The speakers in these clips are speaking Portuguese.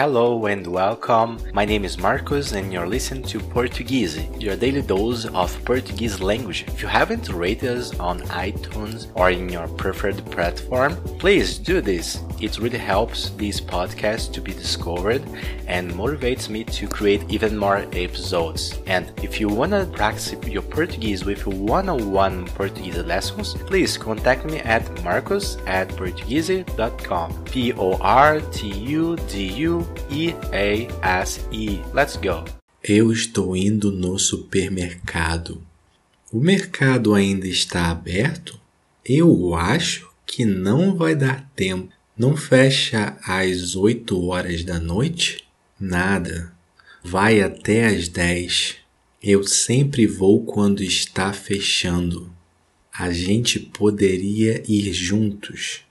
Hello and welcome. My name is Marcos and you're listening to Portuguese, your daily dose of Portuguese language. If you haven't rated us on iTunes or in your preferred platform, please do this. It really helps this podcast to be discovered and motivates me to create even more episodes. And if you want to practice your Portuguese with one-on-one Portuguese lessons, please contact me at marcos at portuguese.com. P-O-R-T-U-D-U-E-A-S-E. Let's go. Eu estou indo no supermercado. O mercado ainda está aberto? Eu acho que não vai dar tempo. Não fecha às 8 horas da noite? Nada. Vai até às 10. Eu sempre vou quando está fechando. A gente poderia ir juntos.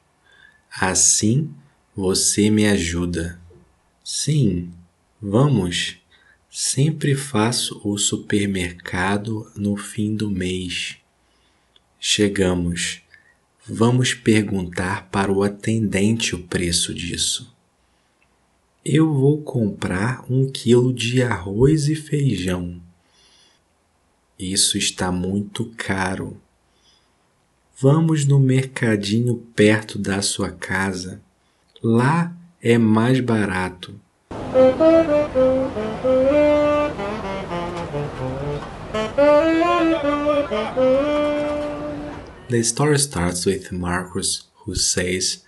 Assim você me ajuda. Sim, vamos. Sempre faço o supermercado no fim do mês. Chegamos. Vamos perguntar para o atendente o preço disso. Eu vou comprar um quilo de arroz e feijão. Isso está muito caro. Vamos no mercadinho perto da sua casa. Lá é mais barato. The story starts with Marcus who says,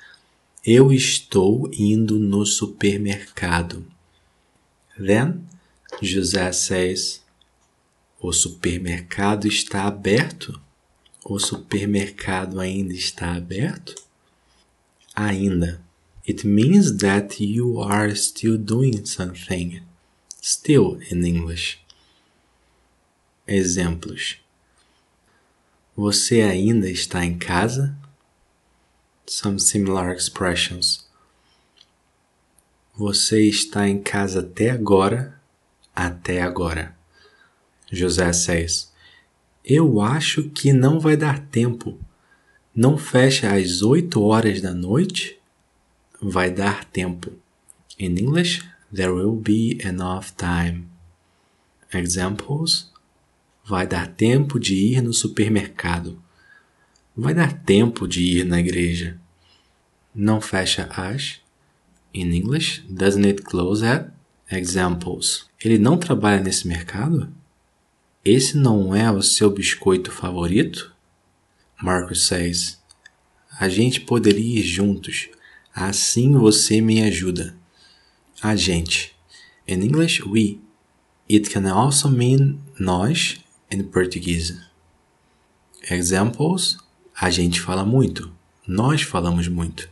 Eu estou indo no supermercado. Then José says, O supermercado está aberto? O supermercado ainda está aberto? Ainda. It means that you are still doing something. Still in English. Exemplos. Você ainda está em casa? Some similar expressions. Você está em casa até agora? Até agora. José says. Eu acho que não vai dar tempo. Não fecha às oito horas da noite? Vai dar tempo. In English, there will be enough time. Examples Vai dar tempo de ir no supermercado. Vai dar tempo de ir na igreja. Não fecha às. In English, doesn't it close at? Examples. Ele não trabalha nesse mercado? Esse não é o seu biscoito favorito? Marcus says. A gente poderia ir juntos. Assim você me ajuda. A gente. In English, we. It can also mean nós em português. Examples: a gente fala muito, nós falamos muito.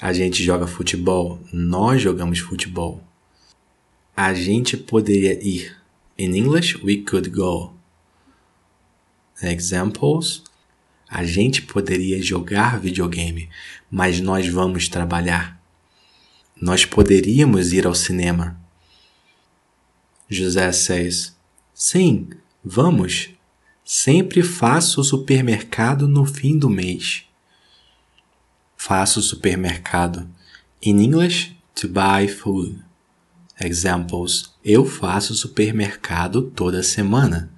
A gente joga futebol, nós jogamos futebol. A gente poderia ir. In English, we could go. Examples: a gente poderia jogar videogame, mas nós vamos trabalhar. Nós poderíamos ir ao cinema. José says: Sim, Vamos! Sempre faço o supermercado no fim do mês. Faço o supermercado. In English, to buy food. Examples: Eu faço supermercado toda semana.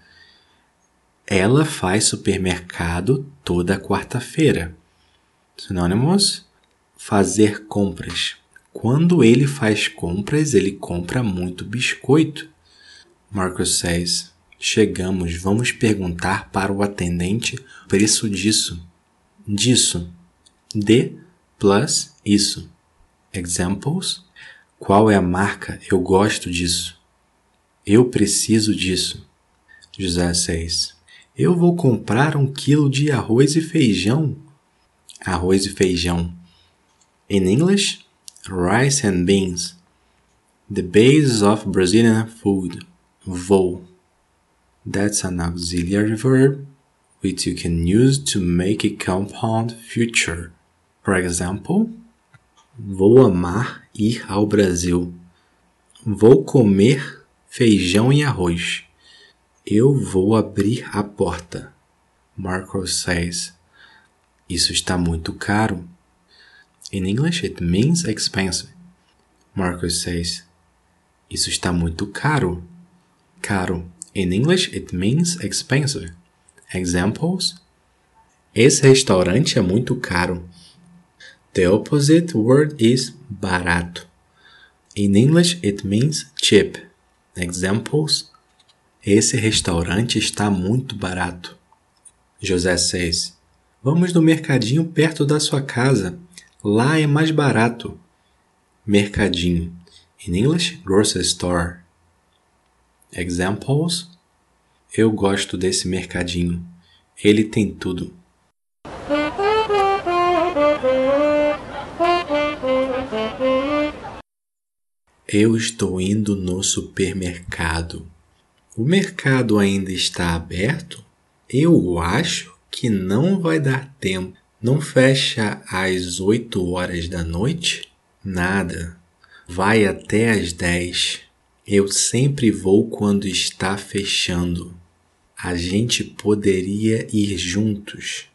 Ela faz supermercado toda quarta-feira. Sinônimos: fazer compras. Quando ele faz compras, ele compra muito biscoito. Marcus says: Chegamos, vamos perguntar para o atendente o preço disso. Disso. De plus isso. Examples. Qual é a marca? Eu gosto disso. Eu preciso disso. José 6. Eu vou comprar um quilo de arroz e feijão. Arroz e feijão. In English, rice and beans. The base of Brazilian food. Vou. That's an auxiliary verb which you can use to make a compound future. For example, vou amar ir ao Brasil. Vou comer feijão e arroz. Eu vou abrir a porta. Marcos says, Isso está muito caro. In English, it means expensive. Marcos says, Isso está muito caro. Caro. In English, it means expensive. Examples: Esse restaurante é muito caro. The opposite word is barato. In English, it means cheap. Examples: Esse restaurante está muito barato. José 6. Vamos no mercadinho perto da sua casa. Lá é mais barato. Mercadinho. In English, grocery store. Examples: Eu gosto desse mercadinho. Ele tem tudo. Eu estou indo no supermercado. O mercado ainda está aberto? Eu acho que não vai dar tempo. Não fecha às 8 horas da noite? Nada. Vai até às 10. Eu sempre vou quando está fechando. A gente poderia ir juntos.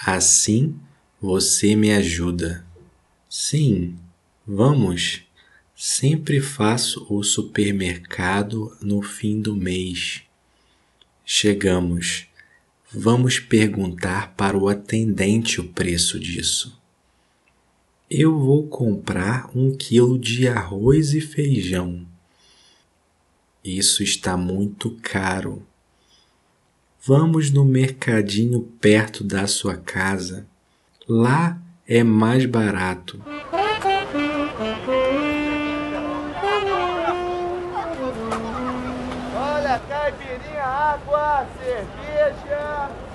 Assim você me ajuda. Sim, vamos. Sempre faço o supermercado no fim do mês. Chegamos. Vamos perguntar para o atendente o preço disso. Eu vou comprar um quilo de arroz e feijão. Isso está muito caro. Vamos no mercadinho perto da sua casa. Lá é mais barato. Caipirinha, água, cerveja.